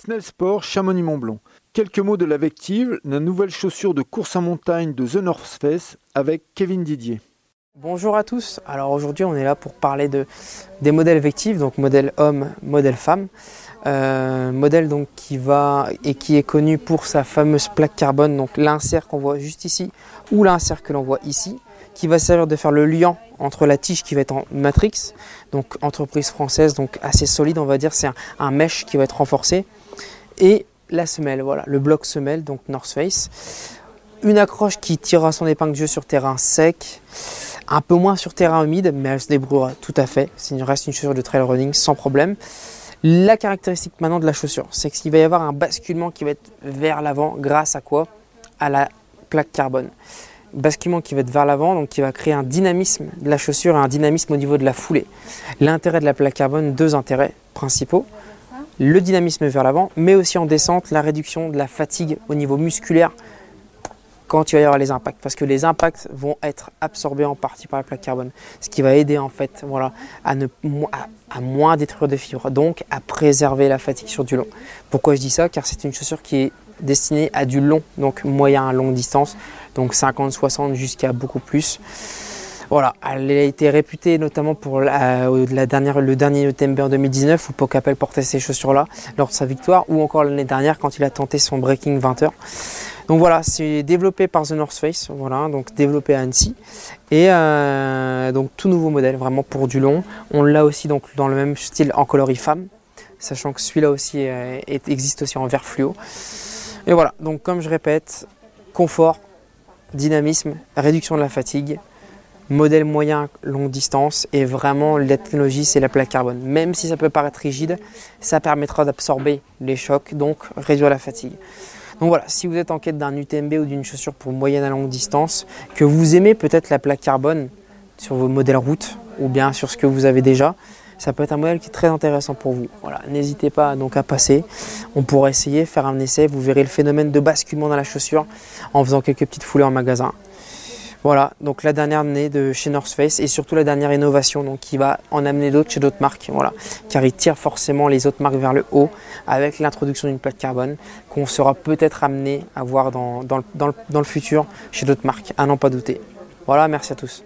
Snell Sport Chamonix-Mont-Blanc. Quelques mots de la Vective, la nouvelle chaussure de course en montagne de The North Face avec Kevin Didier. Bonjour à tous. Alors aujourd'hui, on est là pour parler de, des modèles Vective, donc modèle homme, modèle femme. Euh, modèle donc qui va et qui est connu pour sa fameuse plaque carbone, donc l'insert qu'on voit juste ici ou l'insert que l'on voit ici, qui va servir de faire le lien entre la tige qui va être en matrix, donc entreprise française, donc assez solide, on va dire, c'est un, un mesh qui va être renforcé, et la semelle, voilà, le bloc semelle, donc North Face. Une accroche qui tirera son épingle de jeu sur terrain sec, un peu moins sur terrain humide, mais elle se débrouillera tout à fait. Il reste une chaussure de trail running sans problème. La caractéristique maintenant de la chaussure, c'est qu'il va y avoir un basculement qui va être vers l'avant grâce à quoi? À la plaque carbone. Basculement qui va être vers l'avant, donc qui va créer un dynamisme de la chaussure et un dynamisme au niveau de la foulée. L'intérêt de la plaque carbone, deux intérêts principaux le dynamisme vers l'avant, mais aussi en descente, la réduction de la fatigue au niveau musculaire quand il va y avoir les impacts, parce que les impacts vont être absorbés en partie par la plaque carbone, ce qui va aider en fait voilà, à, ne, à, moins détruire de fibres, donc à préserver la fatigue sur du long. Pourquoi je dis ça? Car c'est une chaussure qui est destinée à du long, donc moyen à longue distance, donc 50-60 jusqu'à beaucoup plus. Voilà, elle a été réputée notamment pour la, dernière, le dernier UTMB en 2019 où Pocapel portait ces chaussures-là lors de sa victoire, ou encore l'année dernière quand il a tenté son breaking 20 heures. Donc voilà, c'est développé par The North Face, voilà, donc développé à Annecy. Et euh, donc tout nouveau modèle, vraiment pour du long. On l'a aussi donc dans le même style en coloris femme, sachant que celui-là aussi euh, existe aussi en vert fluo. Et voilà, donc comme je répète, confort, dynamisme, réduction de la fatigue, modèle moyen longue distance et vraiment la technologie c'est la plaque carbone. Même si ça peut paraître rigide, ça permettra d'absorber les chocs, donc réduire la fatigue. Donc voilà, si vous êtes en quête d'un UTMB ou d'une chaussure pour moyenne à longue distance, que vous aimez peut-être la plaque carbone sur vos modèles route ou bien sur ce que vous avez déjà, ça peut être un modèle qui est très intéressant pour vous. Voilà, n'hésitez pas donc à passer. On pourra essayer, faire un essai. Vous verrez le phénomène de basculement dans la chaussure en faisant quelques petites foulées en magasin. Voilà, donc la dernière année de chez North Face et surtout la dernière innovation donc qui va en amener d'autres chez d'autres marques, voilà, car il tire forcément les autres marques vers le haut avec l'introduction d'une plaque carbone qu'on sera peut-être amené à voir dans, le futur chez d'autres marques, à n'en pas douter. Voilà, merci à tous.